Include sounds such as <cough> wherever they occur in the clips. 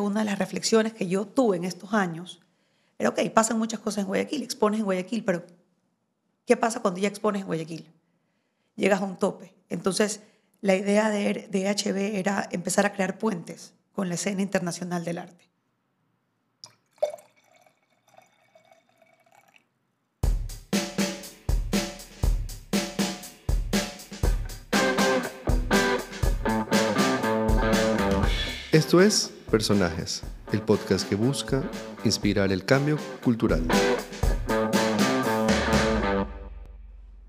Una de las reflexiones que yo tuve en estos años era, ok, pasan muchas cosas en Guayaquil, expones en Guayaquil, pero ¿qué pasa cuando ya expones en Guayaquil? Llegas a un tope. Entonces, la idea de, de era empezar a crear puentes con la escena internacional del arte. Esto es Personajes, el podcast que busca inspirar el cambio cultural.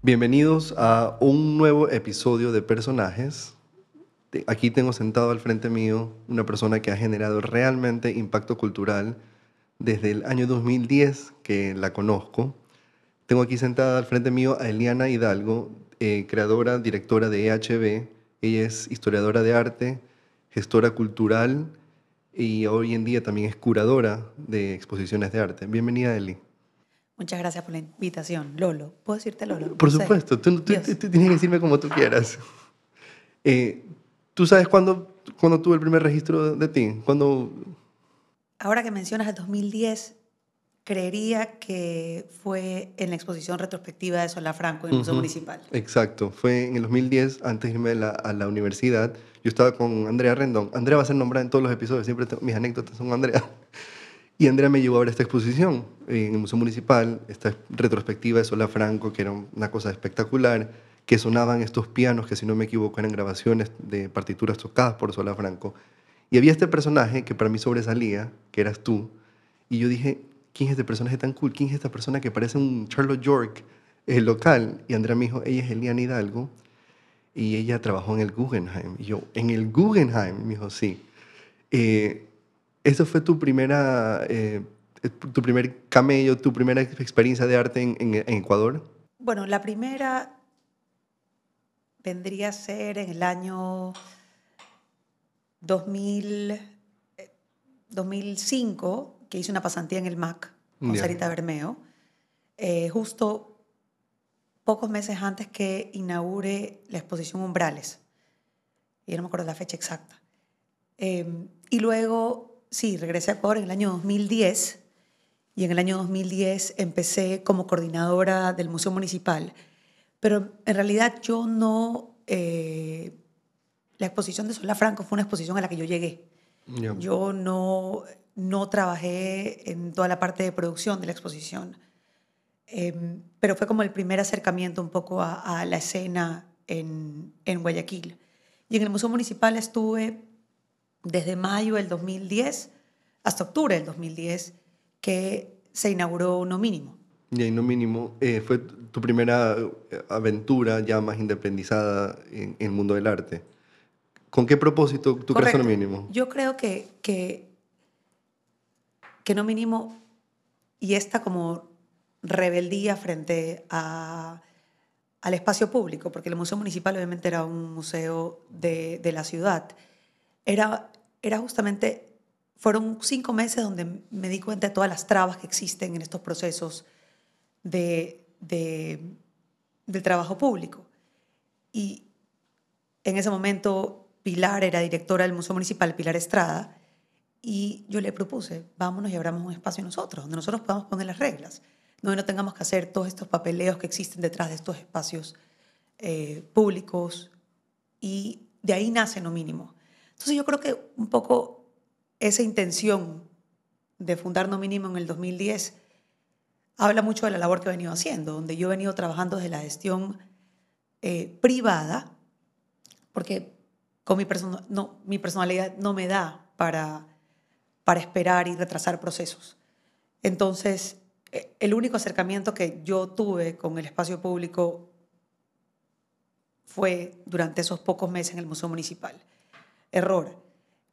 Bienvenidos a un nuevo episodio de Personajes. Aquí tengo sentado al frente mío una persona que ha generado realmente impacto cultural desde el año 2010 que la conozco. Tengo aquí sentada al frente mío a Eliana Hidalgo, eh, creadora, directora de EHB. Ella es historiadora de arte, gestora cultural y hoy en día también es curadora de exposiciones de arte. Bienvenida, Eli. Muchas gracias por la invitación. Lolo, ¿puedo decirte Lolo? Por supuesto, tú, tienes que decirme como tú quieras. Eh, ¿Tú sabes cuándo, cuándo tuve el primer registro de, ti? ¿Cuándo... Ahora que mencionas el 2010, creería que fue en la exposición retrospectiva de Sola Franco en el Museo Municipal. Exacto, fue en el 2010, antes de irme a la, universidad. Yo estaba con Andrea Rendón. Andrea va a ser nombrada en todos los episodios, siempre mis anécdotas son Andrea. <laughs> Y Andrea me llevó a ver esta exposición en el Museo Municipal, esta retrospectiva de Sola Franco, que era una cosa espectacular, que sonaban estos pianos que, si no me equivoco, eran grabaciones de partituras tocadas por Sola Franco. Y había este personaje que para mí sobresalía, que eras tú, y yo dije, ¿quién es este personaje tan cool? ¿Quién es esta persona que parece un Charlotte York el local? Y Andrea me dijo, ella es Eliana Hidalgo y ella trabajó en el Guggenheim. Y yo, ¿en el Guggenheim? Me dijo, sí. Eh, ¿Eso fue tu primera, eh, tu primer camello, tu primera experiencia de arte en, en, Ecuador? Bueno, la primera vendría a ser en el año 2000, 2005 que hice una pasantía en el MAC con Sarita Bermeo, eh, justo pocos meses antes que inaugure la exposición Umbrales. Y no me acuerdo la fecha exacta. Em, y luego, sí, regresé a Ecuador en el año 2010 y en el año 2010 empecé como coordinadora del Museo Municipal. Pero en realidad yo no... Eh, la exposición de Sola Franco fue una exposición a la que yo llegué. Yo no no trabajé en toda la parte de producción de la exposición, em, pero fue como el primer acercamiento un poco a, la escena en, en, Guayaquil. Y en el Museo Municipal estuve desde mayo del 2010 hasta octubre del 2010, que se inauguró No Mínimo. Y ahí No Mínimo eh, fue tu primera eh, aventura ya más independizada en, el mundo del arte. ¿Con qué propósito tú crees No Mínimo? Yo creo que, que que no mínimo, y esta como rebeldía frente a, al espacio público, porque el Museo Municipal obviamente era un museo de, de la ciudad, era, era justamente, fueron cinco meses donde me di cuenta de todas las trabas que existen en estos procesos de, de, del trabajo público. Y en ese momento Pilar era directora del Museo Municipal, Pilar Estrada, y yo le propuse, vámonos y abramos un espacio nosotros, donde nosotros podamos poner las reglas, no tengamos que hacer todos estos papeleos que existen detrás de estos espacios eh, públicos. Y de ahí nace lo mínimo. Entonces yo creo que un poco esa intención de fundar No Mínimo en el 2010 habla mucho de la labor que he venido haciendo, donde yo he venido trabajando desde la gestión eh, privada, porque con mi, no, mi personalidad no me da para para esperar y retrasar procesos. Entonces, el único acercamiento que yo tuve con el espacio público fue durante esos pocos meses en el Museo Municipal. Error.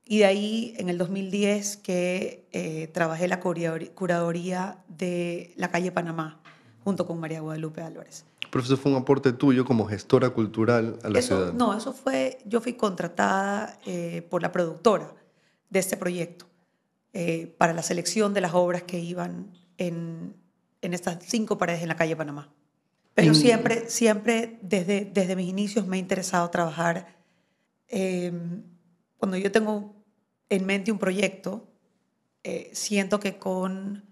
Y de ahí, en el 2010, que eh, trabajé la curaduría de la calle Panamá, junto con María Guadalupe Álvarez. Pero eso fue un aporte tuyo como gestora cultural a la ciudad. No, eso fue, yo fui contratada eh, por la productora de este proyecto. Eh, para la selección de las obras que iban en, en, estas cinco paredes en la calle Panamá. Pero siempre, siempre desde, desde mis inicios me ha interesado trabajar. Eh, cuando yo tengo en mente un proyecto, eh, siento que con,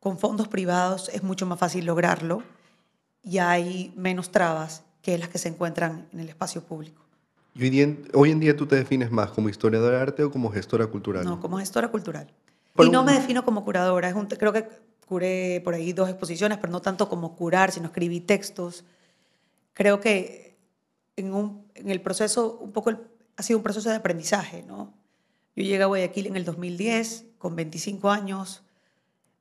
con fondos privados es mucho más fácil lograrlo y hay menos trabas que las que se encuentran en el espacio público. ¿Y hoy, en, hoy en día tú te defines más como historiadora de arte o como gestora cultural? No, como gestora cultural. Y no me defino como curadora. Es un, creo que curé por ahí dos exposiciones, pero no tanto como curar, sino escribí textos. Creo que en, un, en el proceso, un poco ha sido un proceso de aprendizaje, ¿no? Yo llegué a Guayaquil en el 2010, con 25 años,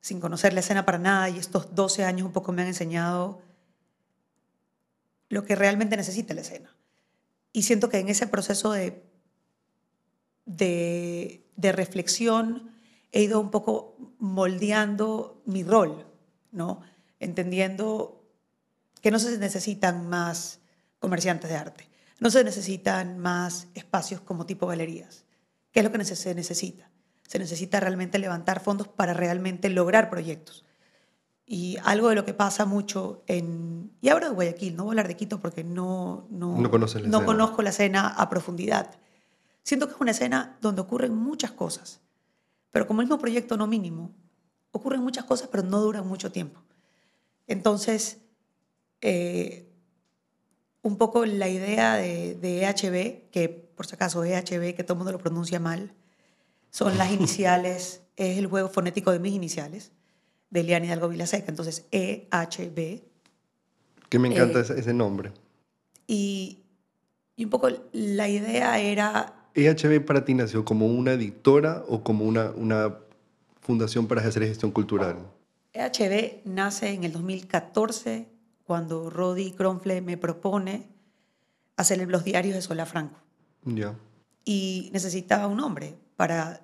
sin conocer la escena para nada, y estos 12 años un poco me han enseñado lo que realmente necesita la escena. Y siento que en ese proceso de, de, de reflexión he ido un poco moldeando mi rol, ¿no? Entendiendo que no se necesitan más comerciantes de arte, no se necesitan más espacios como tipo galerías. ¿Qué es lo que se necesita? Se necesita realmente levantar fondos para realmente lograr proyectos. Y algo de lo que pasa mucho en... Y hablo de Guayaquil, no voy a hablar de Quito porque no, no, no, no conozco la escena a profundidad. Siento que es una escena donde ocurren muchas cosas, pero como el mismo proyecto no mínimo, ocurren muchas cosas pero no duran mucho tiempo. Entonces, eh, un poco la idea de, de EHB, que por si acaso EHB, que todo el mundo lo pronuncia mal, son las <laughs> iniciales, es el juego fonético de mis iniciales de Eliana Hidalgo Vilaseca. Entonces, EHB. Que me encanta eh, ese nombre. Y, y, un poco la idea era... ¿EHB para ti nació como una editora o como una, una fundación para hacer gestión cultural? EHB nace en el 2014 cuando Rodi Kronfle me propone hacer los diarios de Sola Franco. Ya. Y necesitaba un nombre para,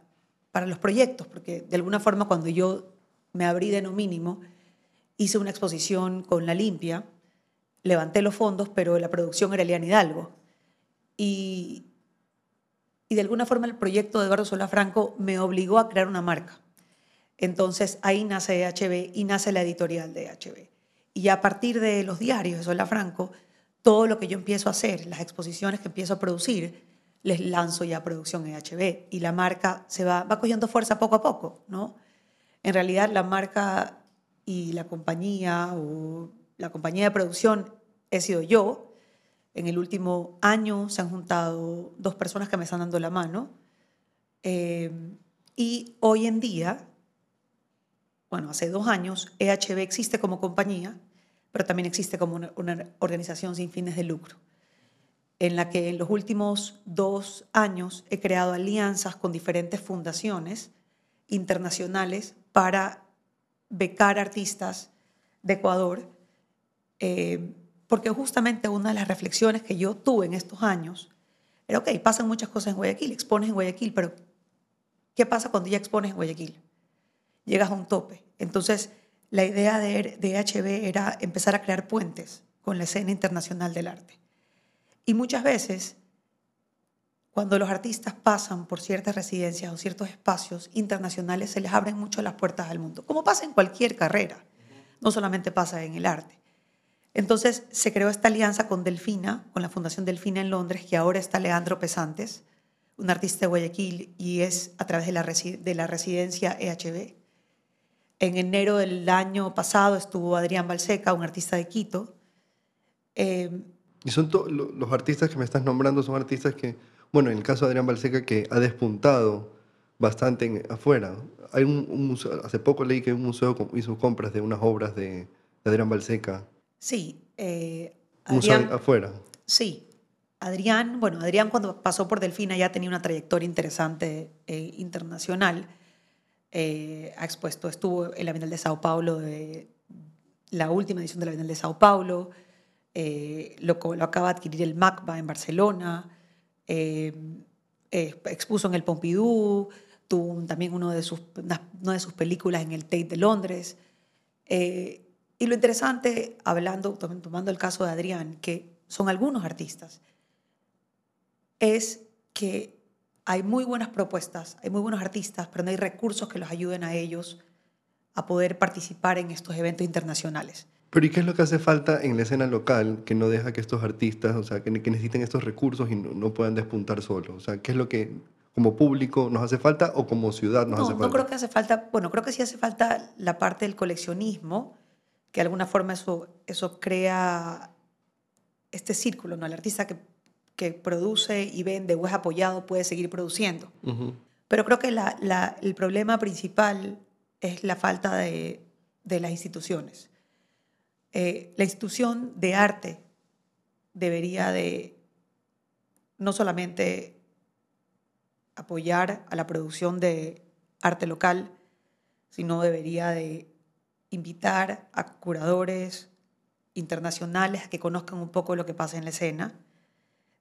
para los proyectos, porque de alguna forma cuando yo me abrí de no mínimo, hice una exposición con La Limpia, levanté los fondos, pero la producción era Eliana Hidalgo. Y, y de alguna forma el proyecto de Eduardo Sola Franco me obligó a crear una marca. Entonces ahí nace EHB y nace la editorial de EHB. Y a partir de los diarios de Sola Franco, todo lo que yo empiezo a hacer, las exposiciones que empiezo a producir, les lanzo ya producción EHB y la marca se va, va cogiendo fuerza poco a poco, ¿no? En realidad la marca y la compañía o la compañía de producción he sido yo. En el último año se han juntado dos personas que me están dando la mano. Eh, y hoy en día, bueno, hace dos años, EHB existe como compañía, pero también existe como una, una organización sin fines de lucro, en la que en los últimos dos años he creado alianzas con diferentes fundaciones internacionales para becar artistas de Ecuador, eh, porque justamente una de las reflexiones que yo tuve en estos años era, ok, pasan muchas cosas en Guayaquil, expones en Guayaquil, pero ¿qué pasa cuando ya expones en Guayaquil? Llegas a un tope. Entonces, la idea de, de era empezar a crear puentes con la escena internacional del arte. Y muchas veces cuando los artistas pasan por ciertas residencias o ciertos espacios internacionales, se les abren mucho las puertas al mundo, como pasa en cualquier carrera, no solamente pasa en el arte. Entonces se creó esta alianza con Delfina, con la Fundación Delfina en Londres, que ahora está Leandro Pesantes, un artista de Guayaquil, y es a través de la, de residencia EHB. En enero del año pasado estuvo Adrián Balseca, un artista de Quito. Eh, y son los artistas que me estás nombrando, son artistas que bueno, en el caso de Adrián Balseca, que ha despuntado bastante afuera. Hay un, museo, hace poco leí que un museo hizo compras de unas obras de, Adrián Balseca. Sí. Eh, Adrián, afuera. Sí. Adrián, bueno, Adrián cuando pasó por Delfina ya tenía una trayectoria interesante e internacional. Eh, ha expuesto, estuvo en la Bienal de Sao Paulo, de, la última edición de la Bienal de Sao Paulo, eh, lo, lo acaba de adquirir el MACBA en Barcelona. Eh, eh, expuso en el Pompidou, tuvo también uno de sus, una, de sus películas en el Tate de Londres. Eh, y lo interesante, hablando, tomando el caso de Adrián, que son algunos artistas, es que hay muy buenas propuestas, hay muy buenos artistas, pero no hay recursos que los ayuden a ellos a poder participar en estos eventos internacionales. Pero ¿y qué es lo que hace falta en la escena local que no deja que estos artistas, o sea, que, necesiten estos recursos y no, puedan despuntar solos? O sea, ¿qué es lo que, como público nos hace falta o como ciudad nos no, hace falta? No creo que hace falta, bueno, creo que sí hace falta la parte del coleccionismo, que de alguna forma eso, eso crea este círculo, ¿no? El artista que, que produce y vende o es apoyado puede seguir produciendo. Pero creo que la- la- el problema principal es la falta de, de las instituciones. Eh, la institución de arte debería de no solamente apoyar a la producción de arte local, sino debería de invitar a curadores internacionales a que conozcan un poco lo que pasa en la escena.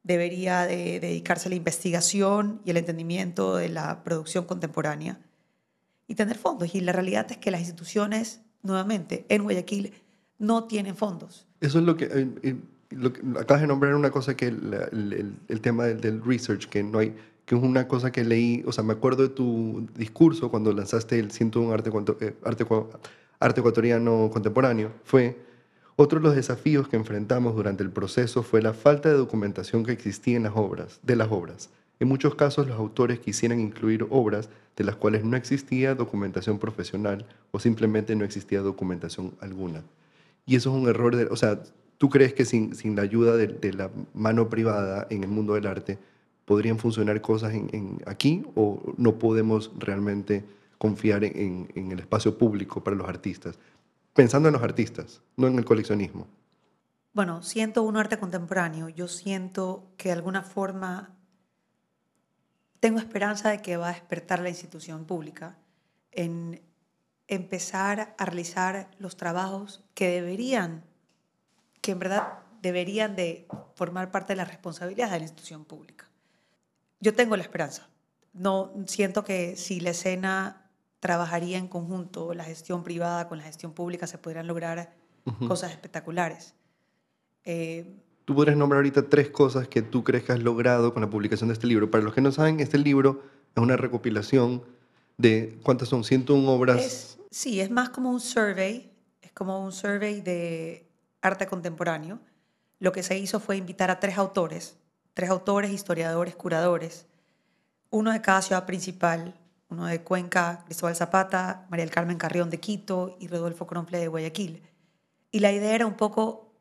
Debería de dedicarse a la investigación y el entendimiento de la producción contemporánea y tener fondos. Y la realidad es que las instituciones, nuevamente, en Guayaquil, no tienen fondos. Eso es lo que, eh, eh, acabas de nombrar una cosa que el, tema del, del research, que no hay, que es una cosa que leí, o sea, me acuerdo de tu discurso cuando lanzaste el 101 arte, eh, arte, arte ecuatoriano contemporáneo, fue otro de los desafíos que enfrentamos durante el proceso fue la falta de documentación que existía en las obras, de las obras. En muchos casos los autores quisieran incluir obras de las cuales no existía documentación profesional o simplemente no existía documentación alguna. Y eso es un error, de, o sea, ¿tú crees que sin, sin la ayuda de, de la mano privada en el mundo del arte podrían funcionar cosas en, aquí o no podemos realmente confiar en, en- en el espacio público para los artistas? Pensando en los artistas, no en el coleccionismo. Bueno, siento un arte contemporáneo. Yo siento que de alguna forma tengo esperanza de que va a despertar la institución pública en empezar a realizar los trabajos que deberían, que en verdad deberían de formar parte de las responsabilidades de la institución pública. Yo tengo la esperanza. No siento que si la escena trabajaría en conjunto, la gestión privada con la gestión pública, se podrían lograr cosas espectaculares. Eh, Tú podrías nombrar ahorita tres cosas que tú crees que has logrado con la publicación de este libro. Para los que no saben, este libro es una recopilación de, ¿cuántas son? 101 obras. es, sí, es más como un survey, es como un survey de arte contemporáneo. Lo que se hizo fue invitar a tres autores, tres autores, historiadores, curadores, uno de cada ciudad principal, uno de Cuenca, Cristóbal Zapata, María del Carmen Carrión de Quito y Rodolfo Cronfle de Guayaquil. Y la idea era un poco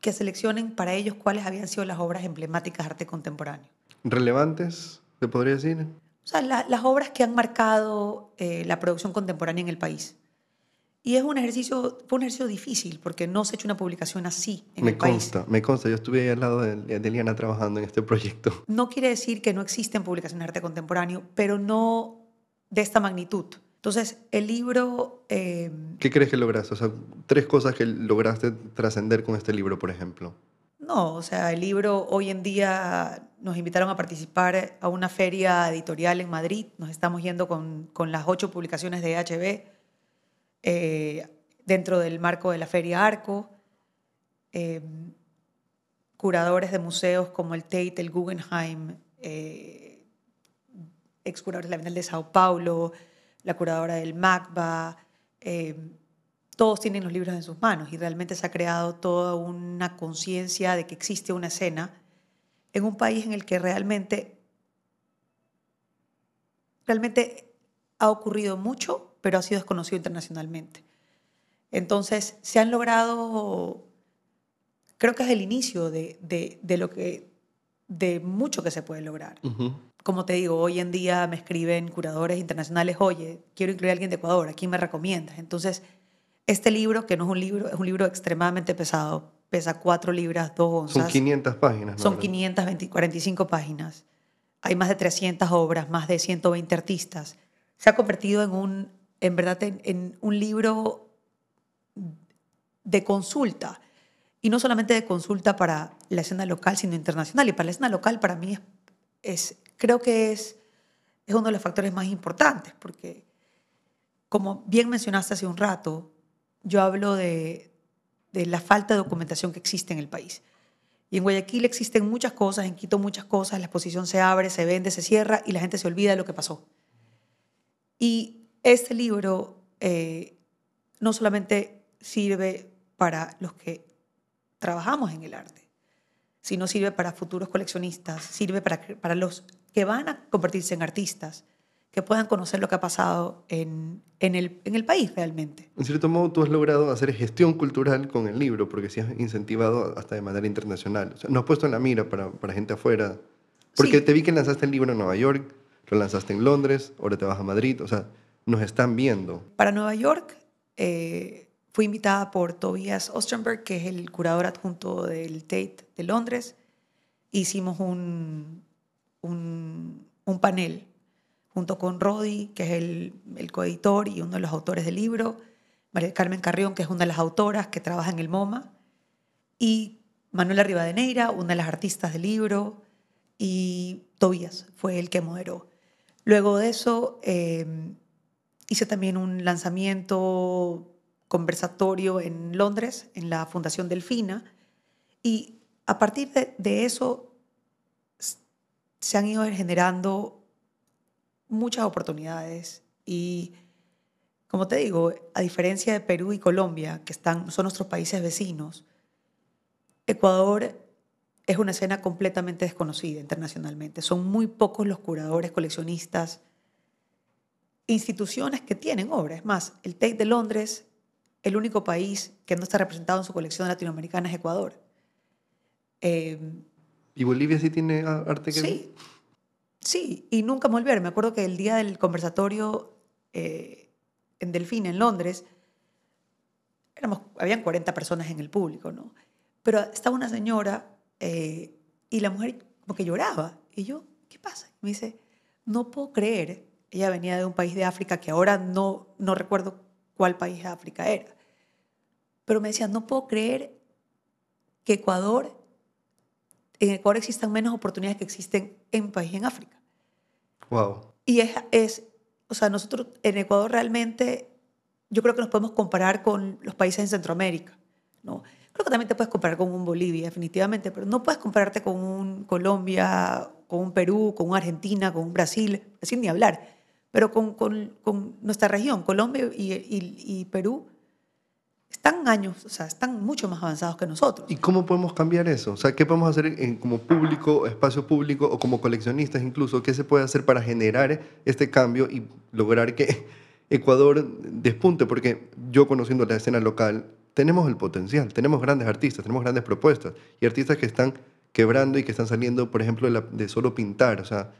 que seleccionen para ellos cuáles habían sido las obras emblemáticas de arte contemporáneo. relevantes, te podría decir. O sea, la- las obras que han marcado eh, la producción contemporánea en el país. Y es un ejercicio, fue un ejercicio difícil porque no se ha hecho una publicación así en me el país. consta, me consta. Yo estuve ahí al lado de, de Eliana trabajando en este proyecto. <laughs> No quiere decir que no existen publicaciones de arte contemporáneo, pero no de esta magnitud. Entonces, el libro, eh, ¿Qué crees que lograste? O sea, tres cosas que lograste trascender con este libro, por ejemplo. no, o sea, el libro hoy en día nos invitaron a participar a una feria editorial en Madrid. Nos estamos yendo con, con las ocho publicaciones de HB eh, dentro del marco de la Feria Arco. Eh, curadores de museos como el Tate, el Guggenheim, eh, de la Bienal de Sao Paulo, la curadora del MACBA, eh, todos tienen los libros en sus manos y realmente se ha creado toda una conciencia de que existe una escena en un país en el que realmente, realmente ha ocurrido mucho, pero ha sido desconocido internacionalmente. Entonces, se han logrado, creo que es el inicio de, de, de lo que, de mucho que se puede lograr. Ujú. Como te digo, hoy en día me escriben curadores internacionales, oye, quiero incluir a alguien de Ecuador, ¿a quién me recomiendas? Entonces, este libro, que no es un libro, es un libro extremadamente pesado, pesa 4 libras, 2 onzas. Son 500 páginas. ¿no? Son 545 páginas. Hay más de 300 obras, más de 120 artistas. Se ha convertido en un, en verdad, en, en un libro de consulta. Y no solamente de consulta para la escena local, sino internacional. Y para la escena local, para mí, es, es- creo que es, es uno de los factores más importantes, porque, como bien mencionaste hace un rato, yo hablo de, de la falta de documentación que existe en el país. Y en Guayaquil existen muchas cosas, en Quito muchas cosas, la exposición se abre, se vende, se cierra y la gente se olvida de lo que pasó. Y este libro eh, no solamente sirve para los que trabajamos en el arte, sino sirve para futuros coleccionistas, sirve para, para los que van a convertirse en artistas, que puedan conocer lo que ha pasado en, en, el, en el país realmente. En cierto modo, tú has logrado hacer gestión cultural con el libro, porque sí has incentivado hasta de manera internacional. O sea, nos has puesto en la mira para, para gente afuera. Porque Sí. te vi que lanzaste el libro en Nueva York, lo lanzaste en Londres, ahora te vas a Madrid. O sea, nos están viendo. Para Nueva York eh, fui invitada por Tobias Ostenberg, que es el curador adjunto del Tate de Londres. Hicimos un, un, un panel junto con Rodi, que es el, el coeditor y uno de los autores del libro, María Carmen Carrión, que es una de las autoras que trabaja en el MoMA, y Manuela Rivadeneira, una de las artistas del libro, y Tobías fue el que moderó. Luego de eso, eh, hice también un lanzamiento conversatorio en Londres, en la Fundación Delfina, y a partir de, eso se han ido generando muchas oportunidades y como te digo, a diferencia de Perú y Colombia, que están, son nuestros países vecinos, Ecuador es una escena completamente desconocida internacionalmente. Son muy pocos los curadores, coleccionistas, instituciones que tienen obras. Es más, el Tate de Londres, el único país que no está representado en su colección latinoamericana es Ecuador. Eh, ¿Y Bolivia sí tiene arte que Sí, sí, y nunca me volver. Me acuerdo que el día del conversatorio eh, en Delfín, en Londres, éramos, habían 40 personas en el público, ¿no? Pero estaba una señora eh, y la mujer como que lloraba. Y yo, ¿qué pasa? Y me dice, no puedo creer, ella venía de un país de África que ahora no, no recuerdo cuál país de África era, pero me decía, no puedo creer que Ecuador en Ecuador existan menos oportunidades que existen en un país en África. Wow. Y es, es, o sea, nosotros en Ecuador realmente, yo creo que nos podemos comparar con los países en Centroamérica, ¿no? Creo que también te puedes comparar con un Bolivia, definitivamente, pero no puedes compararte con un Colombia, con un Perú, con una Argentina, con un Brasil, sin ni hablar, pero con, con, con nuestra región, Colombia y, y, y Perú, están años, o sea, están mucho más avanzados que nosotros. ¿Y cómo podemos cambiar eso? O sea, ¿qué podemos hacer en- como público, espacio público o como coleccionistas incluso? ¿Qué se puede hacer para generar este cambio y lograr que <laughs> Ecuador despunte? Porque yo conociendo la escena local, tenemos el potencial, tenemos grandes artistas, tenemos grandes propuestas y artistas que están quebrando y que están saliendo, por ejemplo, de, la- de solo pintar. O sea,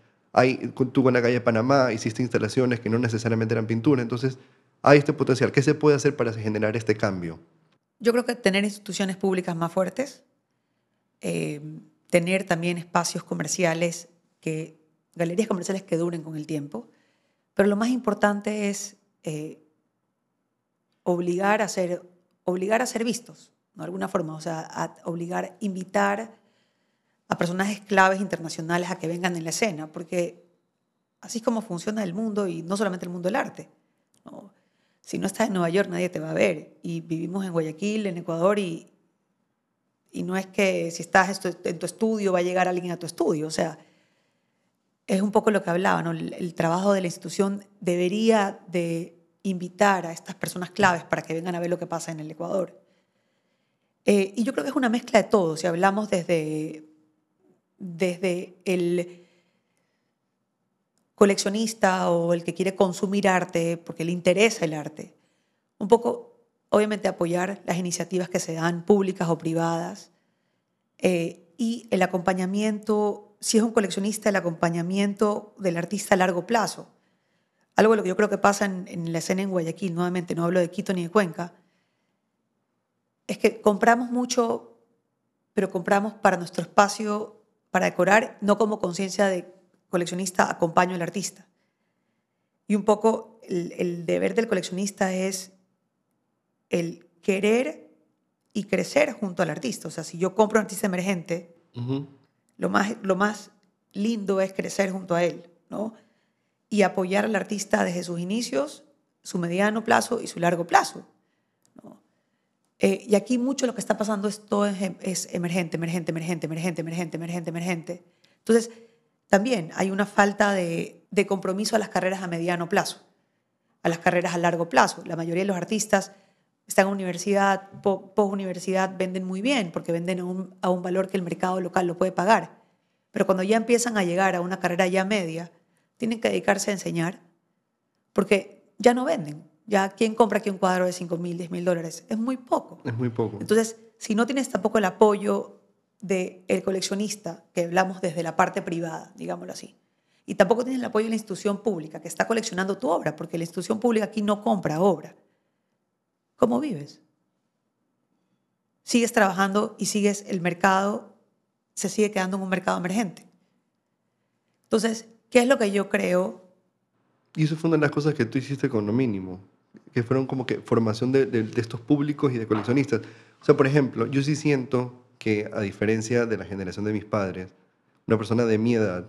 tú con la calle Panamá hiciste instalaciones que no necesariamente eran pintura, entonces hay este potencial. ¿Qué se puede hacer para generar este cambio? Yo creo que tener instituciones públicas más fuertes, eh, tener también espacios comerciales, que, galerías comerciales que duren con el tiempo, pero lo más importante es eh, obligar, a ser, obligar a ser vistos, de alguna forma, o sea, a obligar, invitar a personajes claves internacionales a que vengan en la escena, porque así es como funciona el mundo y no solamente el mundo del arte. ¿no? Si no estás en Nueva York, nadie te va a ver. Y vivimos en Guayaquil, en Ecuador, y, y no es que si estás en tu estudio va a llegar alguien a tu estudio. O sea, es un poco lo que hablaba, ¿no? El, el trabajo de la institución debería de invitar a estas personas claves para que vengan a ver lo que pasa en el Ecuador. Eh, y yo creo que es una mezcla de todo. Si hablamos desde, desde el coleccionista o el que quiere consumir arte porque le interesa el arte. Un poco, obviamente, apoyar las iniciativas que se dan, públicas o privadas, eh, y el acompañamiento, si es un coleccionista, el acompañamiento del artista a largo plazo. Algo de lo que yo creo que pasa en, en la escena en Guayaquil, nuevamente, no hablo de Quito ni de Cuenca, es que compramos mucho, pero compramos para nuestro espacio, para decorar, no como conciencia de coleccionista acompaño al artista. Y un poco el, el deber del coleccionista es el querer y crecer junto al artista. O sea, si yo compro un artista emergente, lo más, lo más lindo es crecer junto a él, ¿no? Y apoyar al artista desde sus inicios, su mediano plazo y su largo plazo. Eh, y aquí mucho lo que está pasando es todo es, emergente, emergente, emergente, emergente, emergente, emergente, emergente. Entonces, también hay una falta de, compromiso a las carreras a mediano plazo, a las carreras a largo plazo. La mayoría de los artistas están en universidad, post-universidad, venden muy bien porque venden a un valor que el mercado local lo puede pagar. Pero cuando ya empiezan a llegar a una carrera ya media, tienen que dedicarse a enseñar porque ya no venden. Ya, ¿quién compra aquí un cuadro de 5 mil, 10 mil dólares? Es muy poco. Es muy poco. Entonces, si no tienes tampoco el apoyo del el coleccionista, que hablamos desde la parte privada, digámoslo así, y tampoco tienes el apoyo de la institución pública que está coleccionando tu obra, porque la institución pública aquí no compra obra. ¿Cómo vives? Sigues trabajando y sigues el mercado, se sigue quedando en un mercado emergente. Entonces, ¿qué es lo que yo creo? Y eso fue una de las cosas que tú hiciste con lo mínimo, que fueron como que formación de, de, de estos públicos y de coleccionistas. O sea, por ejemplo, yo sí siento que a diferencia de la generación de mis padres, una persona de mi edad,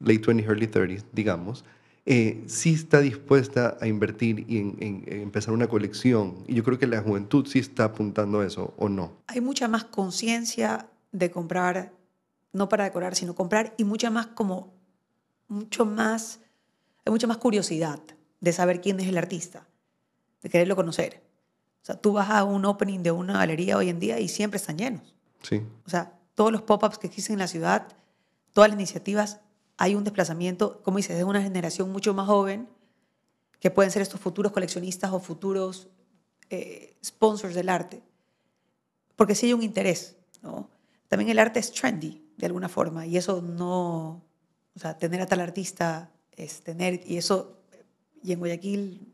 late 20s, early 30s, digamos, eh, sí está dispuesta a invertir y en, empezar una colección. Y yo creo que la juventud sí está apuntando a eso, ¿o no? Hay mucha más conciencia de comprar, no para decorar, sino comprar, y mucha más como, mucho más, hay mucha más curiosidad de saber quién es el artista, de quererlo conocer. O sea, tú vas a un opening de una galería hoy en día y siempre están llenos. Sí. O sea, todos los pop-ups que existen en la ciudad, todas las iniciativas, hay un desplazamiento, como dices, de una generación mucho más joven, que pueden ser estos futuros coleccionistas o futuros eh, sponsors del arte. Porque sí hay un interés, ¿no? También el arte es trendy, de alguna forma, y eso no, o sea, tener a tal artista es tener, y eso, y en Guayaquil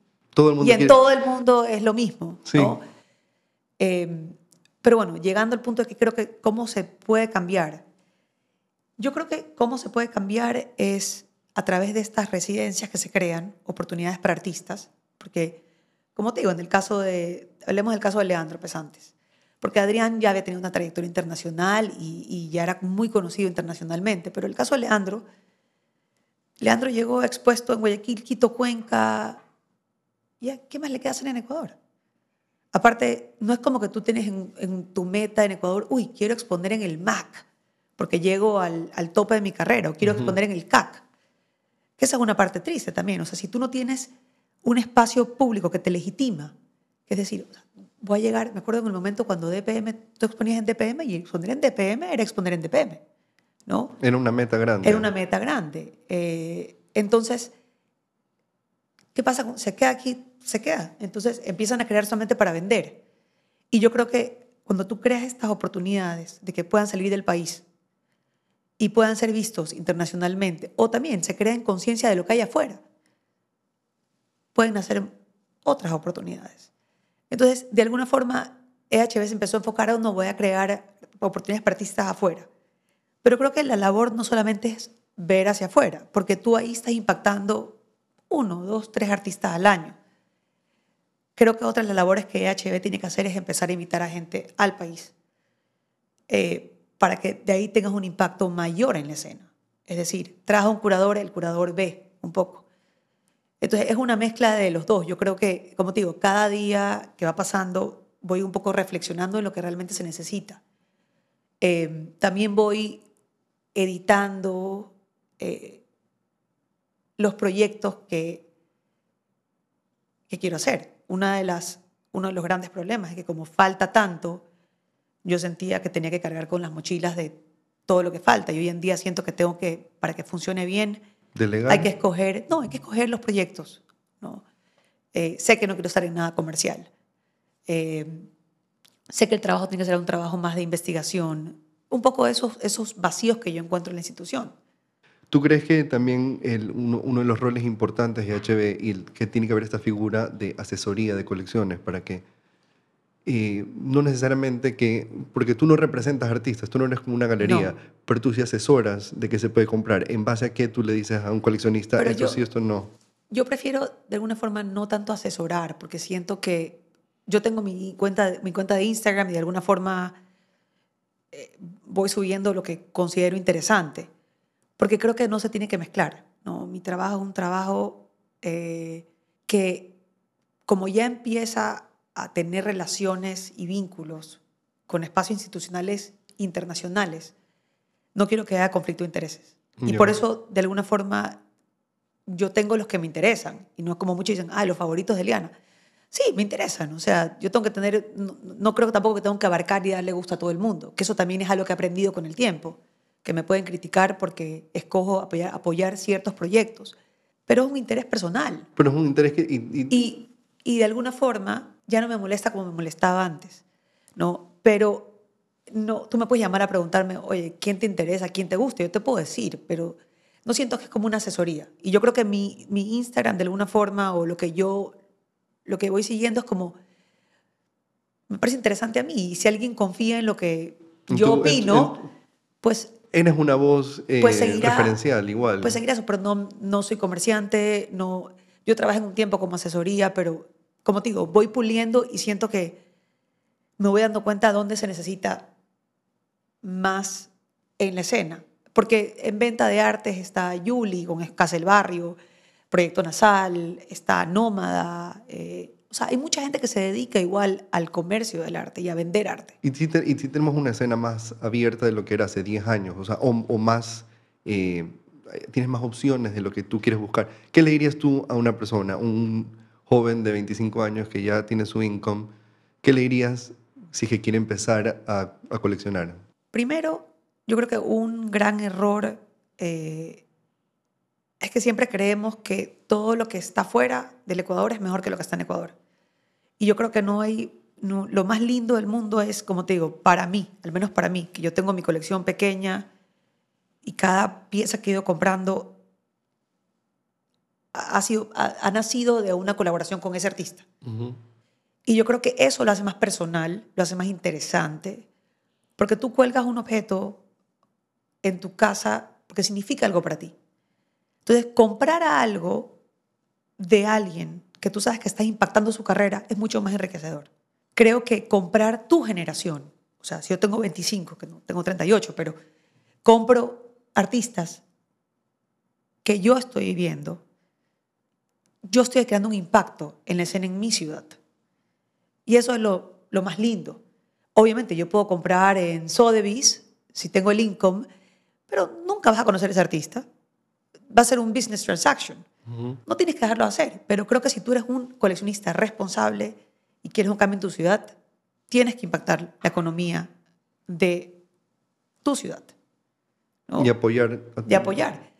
y en todo el mundo es lo mismo. Em, pero bueno, llegando al punto de que creo que cómo se puede cambiar. Yo creo que cómo se puede cambiar es a través de estas residencias que se crean, oportunidades para artistas, porque, como te digo, en el caso de, hablemos del caso de Leandro Pesantes, porque Adrián ya había tenido una trayectoria internacional y, y ya era muy conocido internacionalmente, pero el caso de Leandro, Leandro llegó expuesto en Guayaquil, Quito, Cuenca, ¿Y qué más le queda hacer en Ecuador? Aparte, no es como que tú tienes en, tu meta en Ecuador, uy, quiero exponer en el MAC, porque llego al, tope de mi carrera, o quiero exponer en el CAC. Que esa es una parte triste también. O sea, si tú no tienes un espacio público que te legitima, es decir, voy a llegar, me acuerdo en el momento cuando DPM, tú exponías en DPM y exponer en DPM era exponer en DPM, ¿no? Era una meta grande. Era una meta grande. Eh, entonces, ¿qué pasa? Se queda aquí se queda. Entonces empiezan a crear solamente para vender. Y yo creo que cuando tú creas estas oportunidades de que puedan salir del país y puedan ser vistos internacionalmente, o también se creen conciencia de lo que hay afuera, pueden hacer otras oportunidades. Entonces, de alguna forma, EHB se empezó a enfocar a no voy a crear oportunidades para artistas afuera. Pero creo que la labor no solamente es ver hacia afuera, porque tú ahí estás impactando uno, dos, tres artistas al año. Creo que otra de las labores que EHB tiene que hacer es empezar a invitar a gente al país eh, para que de ahí tengas un impacto mayor en la escena. Es decir, trajo un curador, el curador ve un poco. Entonces es una mezcla de los dos. Yo creo que, como te digo, cada día que va pasando voy un poco reflexionando en lo que realmente se necesita. Eh, también voy editando eh, los proyectos que, que quiero hacer una de las, uno de los grandes problemas es que como falta tanto, yo sentía que tenía que cargar con las mochilas de todo lo que falta. Y hoy en día siento que tengo que, para que funcione bien, hay que escoger, no, hay que escoger los proyectos. ¿no? Eh, sé que no quiero estar en nada comercial. Eh, sé que el trabajo tiene que ser un trabajo más de investigación. Un poco esos, esos vacíos que yo encuentro en la institución. ¿Tú crees que también el, uno, de los roles importantes de HB y que tiene que haber esta figura de asesoría de colecciones para que eh, no necesariamente que, porque tú no representas artistas, tú no eres como una galería, pero tú sí asesoras de qué se puede comprar, en base a qué tú le dices a un coleccionista, esto sí, esto no. Yo prefiero de alguna forma no tanto asesorar, porque siento que yo tengo mi cuenta, mi cuenta de Instagram y de alguna forma eh, voy subiendo lo que considero interesante porque creo que no se tiene que mezclar. ¿no? Mi trabajo es un trabajo eh, que, como ya empieza a tener relaciones y vínculos con espacios institucionales internacionales, no quiero que haya conflicto de intereses. Y por eso, de alguna forma, yo tengo los que me interesan. Y no es como muchos dicen, ah, los favoritos de Liana. Sí, me interesan. O sea, yo tengo que tener, no, no creo tampoco que tengo que abarcar y darle gusto a todo el mundo, que eso también es algo que he aprendido con el tiempo, que me pueden criticar porque escojo apoyar, apoyar ciertos proyectos, pero es un interés personal. Pero es un interés que... y- y- Y, y de alguna forma ya no me molesta como me molestaba antes, ¿no? Pero no, tú me puedes llamar a preguntarme, oye, ¿quién te interesa? ¿Quién te gusta? Yo te puedo decir, pero no siento que es como una asesoría. Y yo creo que mi, mi Instagram de alguna forma o lo que yo, lo que voy siguiendo es como, me parece interesante a mí. Y si alguien confía en lo que yo opino, pues eres una voz eh, Pues seguirá- referencial igual. pues seguir eso, pero no, no soy comerciante, no, yo trabajé en un tiempo como asesoría, pero como te digo, voy puliendo y siento que me voy dando cuenta dónde se necesita más en la escena. Porque en venta de artes está Yuli con Casa del Barrio, Proyecto Nasal, está Nómada. eh, o sea, hay mucha gente que se dedica igual al comercio del arte y a vender arte. Y si, te- y si tenemos una escena más abierta de lo que era hace 10 años, o sea, o, o más, eh, tienes más opciones de lo que tú quieres buscar. ¿Qué le dirías tú a una persona, un joven de 25 años que ya tiene su income? ¿Qué le dirías si es que quiere empezar a, a coleccionar? Primero, yo creo que un gran error eh, es que siempre creemos que todo lo que está fuera del Ecuador es mejor que lo que está en Ecuador. Y yo creo que no hay, no- lo más lindo del mundo es, como te digo, para mí, al menos para mí, que yo tengo mi colección pequeña y cada pieza que he ido comprando ha, sido, ha- ha nacido de una colaboración con ese artista. Y yo creo que eso lo hace más personal, lo hace más interesante, porque tú cuelgas un objeto en tu casa porque significa algo para ti. Entonces, comprar algo de alguien que tú sabes que está impactando su carrera es mucho más enriquecedor. Creo que comprar tu generación, o sea, si yo tengo 25, que no tengo 38, pero compro artistas que yo estoy viviendo, yo estoy creando un impacto en la escena en mi ciudad. Y eso es lo, lo más lindo. Obviamente yo puedo comprar en Sotheby's si tengo el income, pero nunca vas a conocer a ese artista. Va a ser un business transaction. No tienes que dejarlo hacer, pero creo que si tú eres un coleccionista responsable y quieres un cambio en tu ciudad, tienes que impactar la economía de tu ciudad. ¿no? Y apoyar. de apoyar.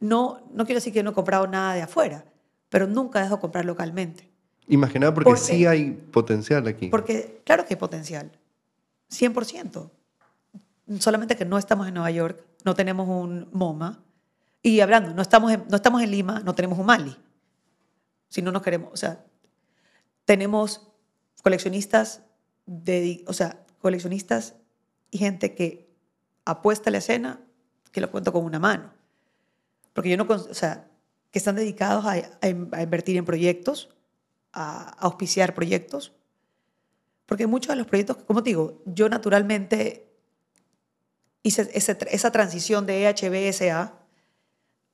No, no quiero decir que no he comprado nada de afuera, pero nunca dejo comprar localmente. Y más que nada porque ¿Por sí hay potencial aquí. Porque claro que hay potencial, 100%. Solamente que no estamos en Nueva York, no tenemos un MoMA. Y hablando, no estamos en, no estamos en Lima, no tenemos un Mali. Si no nos queremos, o sea, tenemos coleccionistas, de, o sea, coleccionistas y gente que apuesta a la escena, que lo cuento con una mano. Porque yo no, o sea, que están dedicados a, a a invertir en proyectos, a, a auspiciar proyectos. Porque muchos de los proyectos, como te digo, yo naturalmente hice ese esa transición de EHBSA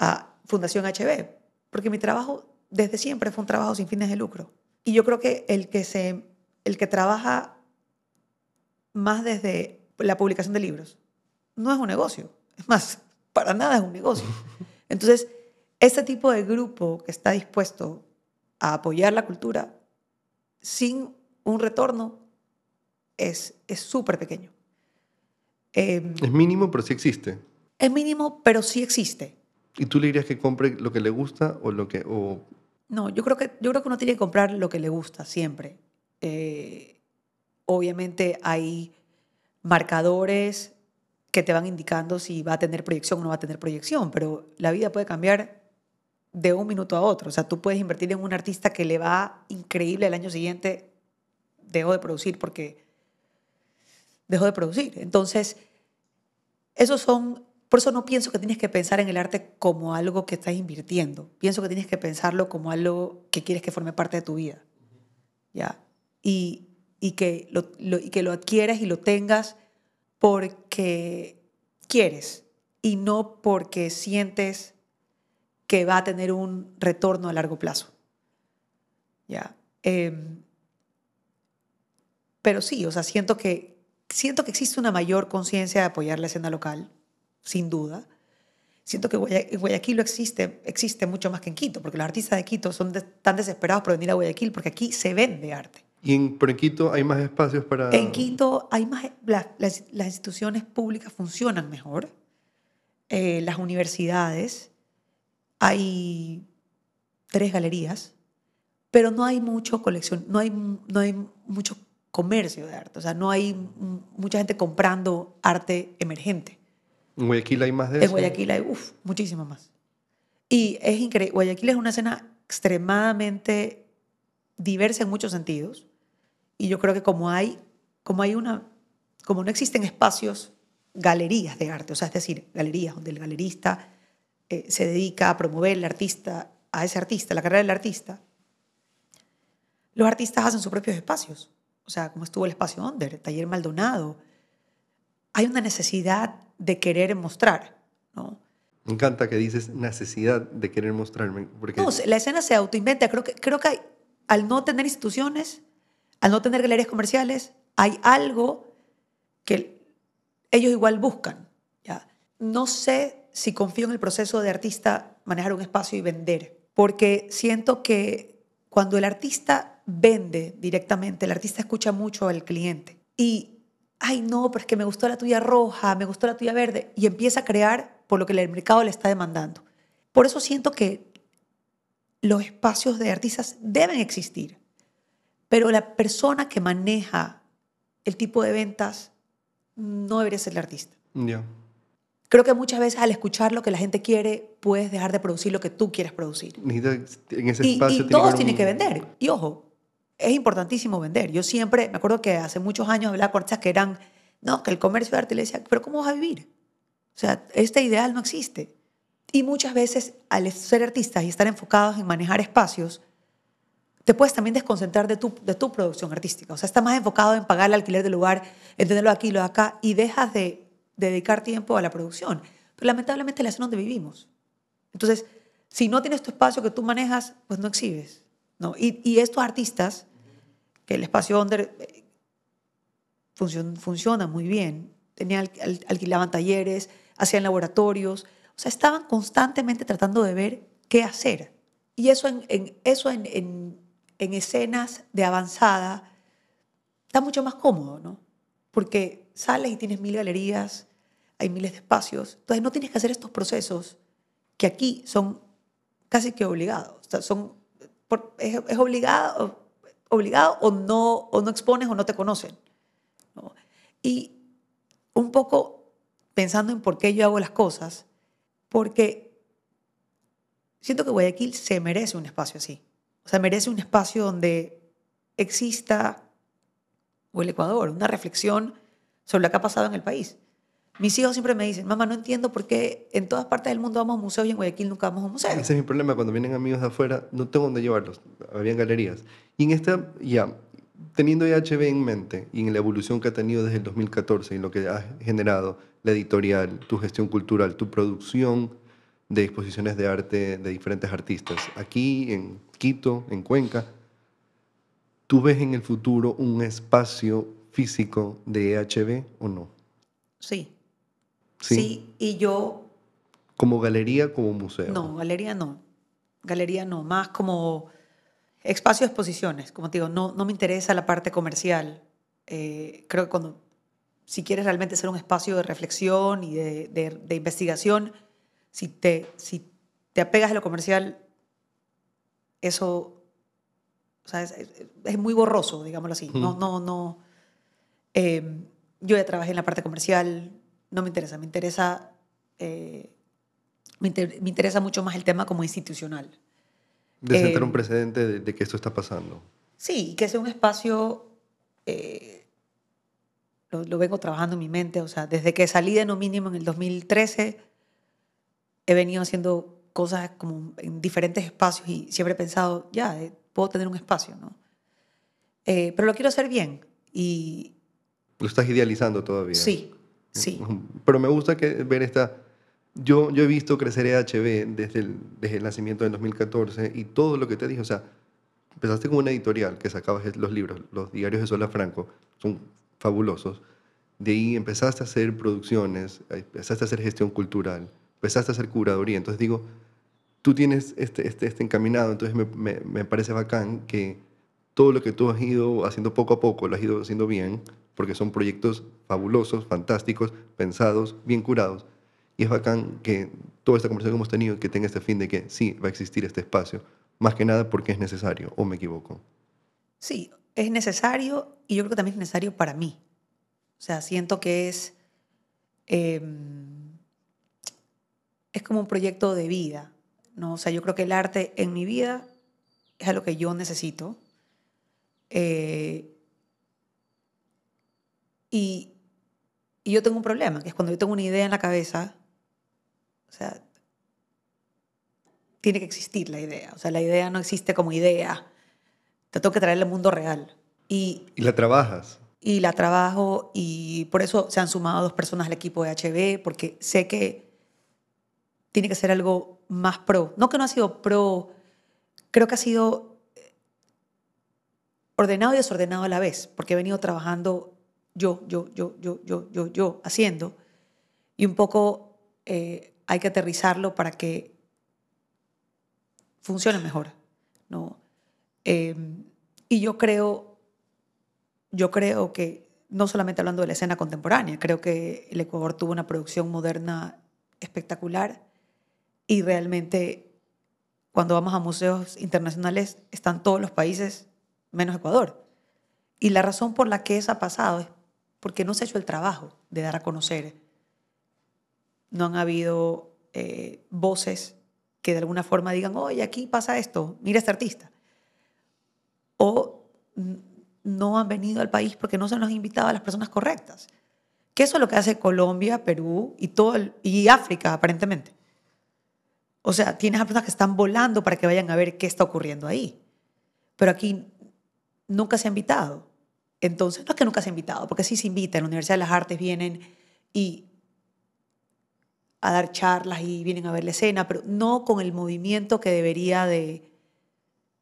a Fundación HB, porque mi trabajo desde siempre fue un trabajo sin fines de lucro. Y yo creo que el que, se, el que trabaja más desde la publicación de libros no es un negocio. Es más, <laughs> para nada es un negocio. <laughs> Entonces, ese tipo de grupo que está dispuesto a apoyar la cultura sin un retorno es es súper pequeño. Eh, Es mínimo, pero sí existe. es mínimo, pero sí existe. ¿Y tú le dirías que compre lo que le gusta o lo que... O, No, yo creo que, yo creo que uno tiene que comprar lo que le gusta siempre. Eh, obviamente hay marcadores que te van indicando si va a tener proyección o no va a tener proyección, pero la vida puede cambiar de un minuto a otro. O sea, tú puedes invertir en un artista que le va increíble el año siguiente, dejó de producir porque dejó de producir. Entonces, esos son, por eso no pienso que tienes que pensar en el arte como algo que estás invirtiendo. Pienso que tienes que pensarlo como algo que quieres que forme parte de tu vida. ¿Ya? Y, y, que lo, y que lo adquieras y lo tengas porque quieres y no porque sientes que va a tener un retorno a largo plazo. ¿Ya? Em, pero sí, o sea, siento que, siento que existe una mayor conciencia de apoyar la escena local, sin duda. siento que Guayaquil lo existe, existe mucho más que en Quito, porque los artistas de Quito son tan desesperados por venir a Guayaquil porque aquí se vende arte. ¿Y en, pero en Quito hay más espacios para...? En Quito hay más, las, las instituciones públicas funcionan mejor, eh, las universidades, hay tres galerías, pero no hay mucho colección, no hay, no hay mucho comercio de arte, o sea, no hay mucha gente comprando arte emergente. ¿En Guayaquil hay más de eso? En Guayaquil hay, uff, muchísimo más. Y es increíble, Guayaquil es una escena extremadamente diversa en muchos sentidos, y yo creo que como hay, como hay una, como no existen espacios, galerías de arte, o sea, es decir, galerías donde el galerista eh, se dedica a promover el artista, a ese artista, la carrera del artista, los artistas hacen sus propios espacios. O sea, como estuvo el espacio Onder, el taller Maldonado. Hay una necesidad de querer mostrar, ¿no? Me encanta que dices necesidad de querer mostrarme. Porque... No, la escena se autoinventa. Creo que, creo que al no tener instituciones, al no tener galerías comerciales, hay algo que ellos igual buscan. ¿ya? No sé si confío en el proceso de artista manejar un espacio y vender, porque siento que cuando el artista vende directamente, el artista escucha mucho al cliente y, ay no, pero es que me gustó la tuya roja, me gustó la tuya verde, y empieza a crear por lo que el mercado le está demandando. Por eso siento que los espacios de artistas deben existir, pero la persona que maneja el tipo de ventas no debería ser el artista. Ya. Creo que muchas veces al escuchar lo que la gente quiere, puedes dejar de producir lo que tú quieres producir. En ese y, espacio y todos tienen que vender. Y ojo, es importantísimo vender. Yo siempre, me acuerdo que hace muchos años hablaba con artistas que eran, no, que el comercio de arte le decía, pero ¿cómo vas a vivir? O sea, este ideal no existe. Y muchas veces al ser artistas y estar enfocados en manejar espacios, te puedes también desconcentrar de tu, de tu producción artística. O sea, estás más enfocado en pagar el alquiler del lugar, en tenerlo aquí, lo de acá, y dejas de dedicar tiempo a la producción. Pero lamentablemente la zona donde vivimos. Entonces, si no tienes tu espacio que tú manejas, pues no exhibes. ¿no? Y, y estos artistas, el espacio under eh, funciona muy bien, tenían, alquilaban talleres, hacían laboratorios, o sea, estaban constantemente tratando de ver qué hacer. Y eso en, en eso en, en, en escenas de avanzada está mucho más cómodo, ¿no? Porque sales y tienes mil galerías, hay miles de espacios. Entonces no tienes que hacer estos procesos que aquí son casi que obligados. Son, es, obligado, obligado o, no, o no expones o no te conocen. Y un poco pensando en por qué yo hago las cosas, porque siento que Guayaquil se merece un espacio así. O sea, merece un espacio donde exista, o el Ecuador, una reflexión sobre lo que ha pasado en el país. Mis hijos siempre me dicen, mamá, no entiendo por qué en todas partes del mundo vamos a museos y en Guayaquil nunca vamos a museos. Ese es mi problema, cuando vienen amigos de afuera, no tengo dónde llevarlos, habían galerías. Y en esta, ya, teniendo IHB en mente y en la evolución que ha tenido desde el 2014 y lo que ha generado la editorial, tu gestión cultural, tu producción de exposiciones de arte de diferentes artistas, aquí en Quito, en Cuenca, ¿tú ves en el futuro un espacio físico de EHB o no? Sí, Sí. y yo... ¿Como galería, como museo? No, galería no. Galería no, más como espacio de exposiciones. Como te digo, no, no me interesa la parte comercial. Eh, creo que cuando, si quieres realmente ser un espacio de reflexión y de, de, investigación, si te, si te apegas a lo comercial, eso o sea, es, es, muy borroso, digámoslo así. No, no, no. Eh, yo ya trabajé en la parte comercial, no me interesa, me interesa, eh, me, interesa mucho más el tema como institucional. De sentar un eh, precedente de, que esto está pasando. Sí, que sea un espacio, eh, lo, vengo trabajando en mi mente, o sea, desde que salí de No Mínimo en el 2013, he venido haciendo cosas como en diferentes espacios y siempre he pensado, ya, puedo tener un espacio, ¿no? pero lo quiero hacer bien y... Lo estás idealizando todavía. Sí, Sí. Pero me gusta que ver esta... Yo, yo he visto crecer EHB desde el, desde el nacimiento del 2014 y todo lo que te dije, o sea, empezaste con una editorial que sacabas los libros, los diarios de Sola Franco, son fabulosos. De ahí empezaste a hacer producciones, empezaste a hacer gestión cultural, empezaste a hacer curaduría. Entonces digo, tú tienes este, este, este encaminado, entonces me, me, me parece bacán que todo lo que tú has ido haciendo poco a poco, lo has ido haciendo bien, porque son proyectos fabulosos, fantásticos, pensados, bien curados. Y es bacán que toda esta conversación que hemos tenido, que tenga este fin de que sí, va a existir este espacio, más que nada porque es necesario, o me equivoco. Sí, es necesario y yo creo que también es necesario para mí. O sea, siento que es, eh, es como un proyecto de vida. ¿no? O sea, yo creo que el arte en mi vida es algo que yo necesito. Eh, y, y yo tengo un problema, que es cuando yo tengo una idea en la cabeza, o sea, tiene que existir la idea. O sea, la idea no existe como idea. Te tengo que traer al mundo real. Y, y la trabajas. Y la trabajo y por eso se han sumado dos personas al equipo de HB, porque sé que tiene que ser algo más pro. No que no ha sido pro, creo que ha sido ordenado y desordenado a la vez, porque he venido trabajando yo, yo, yo, yo, yo, yo, yo, haciendo. Y un poco eh, hay que aterrizarlo para que funcione mejor. ¿no? Eh, y yo creo, yo creo que, no solamente hablando de la escena contemporánea, creo que el Ecuador tuvo una producción moderna espectacular y realmente cuando vamos a museos internacionales están todos los países menos Ecuador. Y la razón por la que eso ha pasado es porque no se ha hecho el trabajo de dar a conocer. No han habido eh, voces que de alguna forma digan, oye, aquí pasa esto, mira este artista. O no han venido al país porque no se nos ha invitado a las personas correctas. Que eso es lo que hace Colombia, Perú y, todo y África, aparentemente. O sea, tienes a personas que están volando para que vayan a ver qué está ocurriendo ahí. Pero aquí nunca se ha invitado. Entonces, no es que nunca se ha invitado, porque sí se invita. En la Universidad de las Artes vienen y a dar charlas y vienen a ver la escena, pero no con el movimiento que debería de,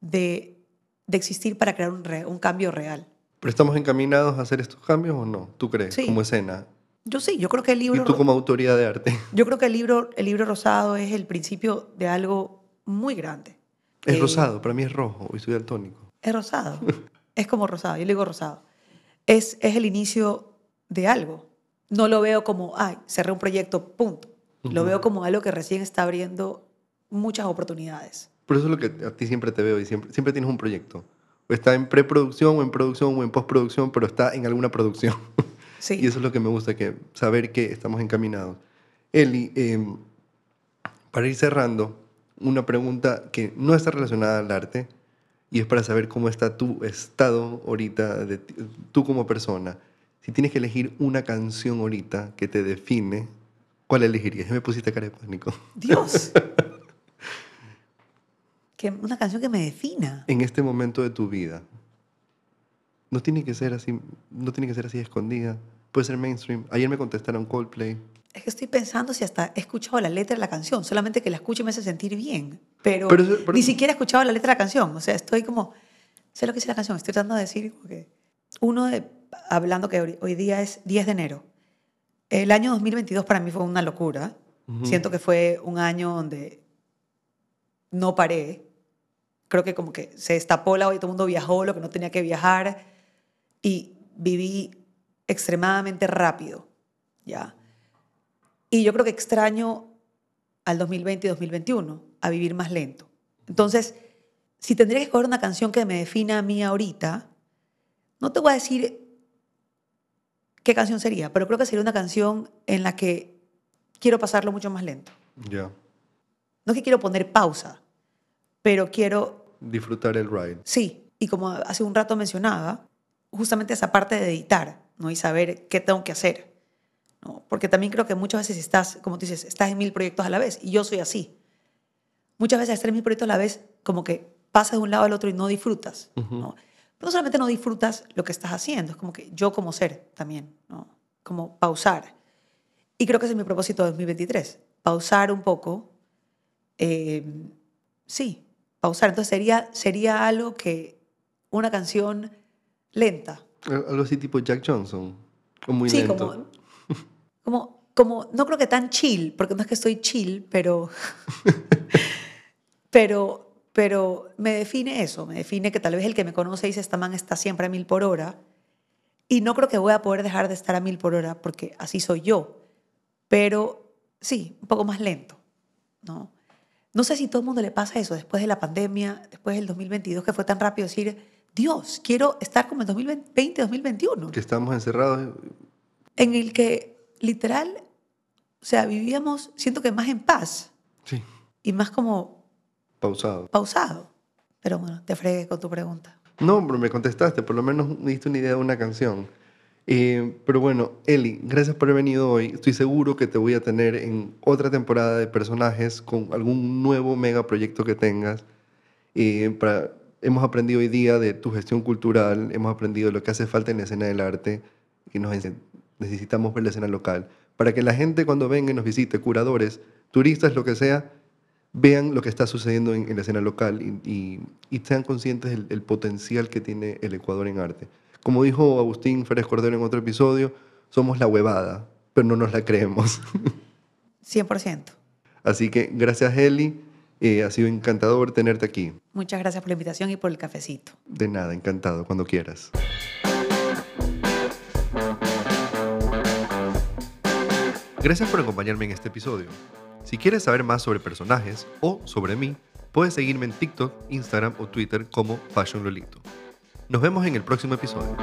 de, de existir para crear un, re, un, cambio real. ¿Pero estamos encaminados a hacer estos cambios o no? ¿Tú crees? Sí. Como escena. Yo sí, yo creo que el libro... ¿Y tú como autoridad de arte? <laughs> Yo creo que el libro, el libro rosado es el principio de algo muy grande. Es eh, rosado, para mí es rojo, y soy daltónico. Es rosado, <laughs> es como rosado, yo le digo rosado. Es, es el inicio de algo. No lo veo como, ay, cerré un proyecto, punto. Uh -huh. Lo veo como algo que recién está abriendo muchas oportunidades. Por eso es lo que a ti siempre te veo y siempre, siempre tienes un proyecto. O está en preproducción, o en producción, o en postproducción, pero está en alguna producción. <laughs> Sí. Y eso es lo que me gusta, que saber que estamos encaminados. Eli, eh, para ir cerrando, una pregunta que no está relacionada al arte y es para saber cómo está tu estado ahorita, de, tú como persona. Si tienes que elegir una canción ahorita que te define, ¿cuál elegirías? Me pusiste cara de pánico. Dios. <laughs> que una canción que me defina. En este momento de tu vida. No tiene que ser así, no tiene que ser así escondida. Puede ser mainstream. Ayer me contestaron Coldplay. Es que estoy pensando si hasta he escuchado la letra de la canción, solamente que la escucho me hace sentir bien, pero, Pero pero- ni siquiera he escuchado la letra de la canción. O sea, estoy como, sé lo que dice la canción, estoy tratando de decir que uno de, hablando que hoy- hoy día es 10 de enero. El año 2022 para mí fue una locura. Ujú. Siento que fue un año donde no paré. Creo que como que se destapó la olla y todo el mundo viajó lo que no tenía que viajar y viví extremadamente rápido, ¿ya? Y yo creo que extraño al 2020 y 2021, a vivir más lento. Entonces, si tendría que escoger una canción que me defina a mí ahorita, no te voy a decir qué canción sería, pero creo que sería una canción en la que quiero pasarlo mucho más lento. Ya. No es que quiero poner pausa, pero quiero Disfrutar el ride. Sí, y como hace un rato mencionaba, justamente esa parte de editar, ¿no? Y saber qué tengo que hacer, ¿no? Porque también creo que muchas veces estás, como tú dices, estás en mil proyectos a la vez, y yo soy así. Muchas veces estar en mil proyectos a la vez, como que pasas de un lado al otro y no disfrutas, Ujú. ¿no? Pero no solamente no disfrutas lo que estás haciendo, es como que yo como ser también, ¿no? Como pausar. Y creo que ese es mi propósito de 2023, pausar un poco, eh, sí, pausar. Entonces sería, sería algo que, una canción lenta. Al- Algo así tipo Jack Johnson. O muy sí, lento. como, como, como, no creo que tan chill, porque no es que estoy chill, pero, <laughs> pero, pero me define eso, me define que tal vez el que me conoce dice, esta man está siempre a mil por hora, y no creo que voy a poder dejar de estar a mil por hora, porque así soy yo, pero sí, un poco más lento, ¿no? No sé si todo el mundo le pasa eso después de la pandemia, después del 2022, que fue tan rápido decir, Dios, quiero estar como en 2020, 2021. Que estamos encerrados. En el que literal, o sea, vivíamos, siento que más en paz. Sí. Y más como... Pausado. Pausado. Pero bueno, te fregué con tu pregunta. No, pero me contestaste, por lo menos me diste una idea de una canción. Eh, pero bueno, Eli, gracias por haber venido hoy. Estoy seguro que te voy a tener en otra temporada de personajes con algún nuevo mega proyecto que tengas. Eh, para, hemos aprendido hoy día de tu gestión cultural, hemos aprendido lo que hace falta en la escena del arte y nos necesitamos ver la escena local. Para que la gente cuando venga y nos visite, curadores, turistas, lo que sea, vean lo que está sucediendo en, la escena local y, y, sean conscientes del, del potencial que tiene el Ecuador en arte. Como dijo Agustín Férez Cordero en otro episodio, somos la huevada, pero no nos la creemos. <laughs> 100%. Así que gracias, Eli. Eh, ha sido encantador tenerte aquí. Muchas gracias por la invitación y por el cafecito. De nada, encantado, cuando quieras. Gracias por acompañarme en este episodio. Si quieres saber más sobre personajes o sobre mí, puedes seguirme en TikTok, Instagram o Twitter como Fashion Lolito. Nos vemos en el próximo episodio.